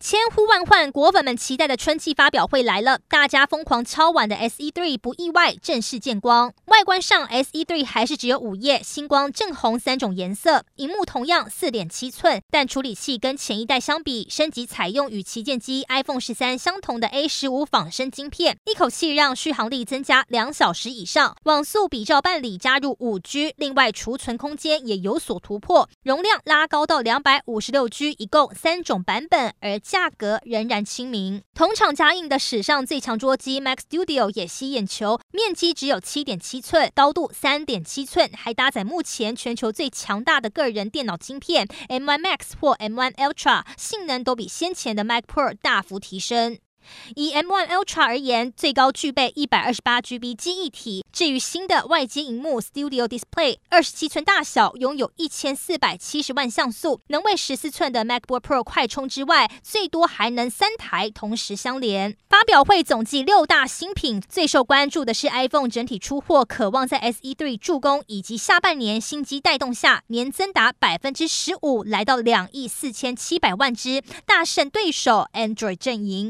千呼万唤，果粉们期待的春季发表会来了，大家疯狂敲碗的 SE3 不意外正式见光。外观上，SE3 还是只有五叶星光正红三种颜色，荧幕同样四点七寸，但处理器跟前一代相比，升级采用与旗舰机 iPhone 十三相同的 A 十五仿生晶片，一口气让续航力增加两小时以上，网速比照办理加入五 G，另外储存空间也有所突破，容量拉高到两百五十六 G，一共三种版本，而价格仍然亲民，同厂加印的史上最强桌机 Mac Studio 也吸眼球，面积只有七点七寸，高度三点七寸，还搭载目前全球最强大的个人电脑晶片 M1 Max 或 M1 Ultra，性能都比先前的 Mac Pro 大幅提升。以 M1 Ultra 而言，最高具备一百二十八 GB 记忆体。至于新的外接荧幕 Studio Display，二十七寸大小，拥有一千四百七十万像素，能为十四寸的 MacBook Pro 快充之外，最多还能三台同时相连。发表会总计六大新品，最受关注的是 iPhone 整体出货，渴望在 SE3 助攻以及下半年新机带动下，年增达百分之十五，来到两亿四千七百万只，大胜对手 Android 阵营。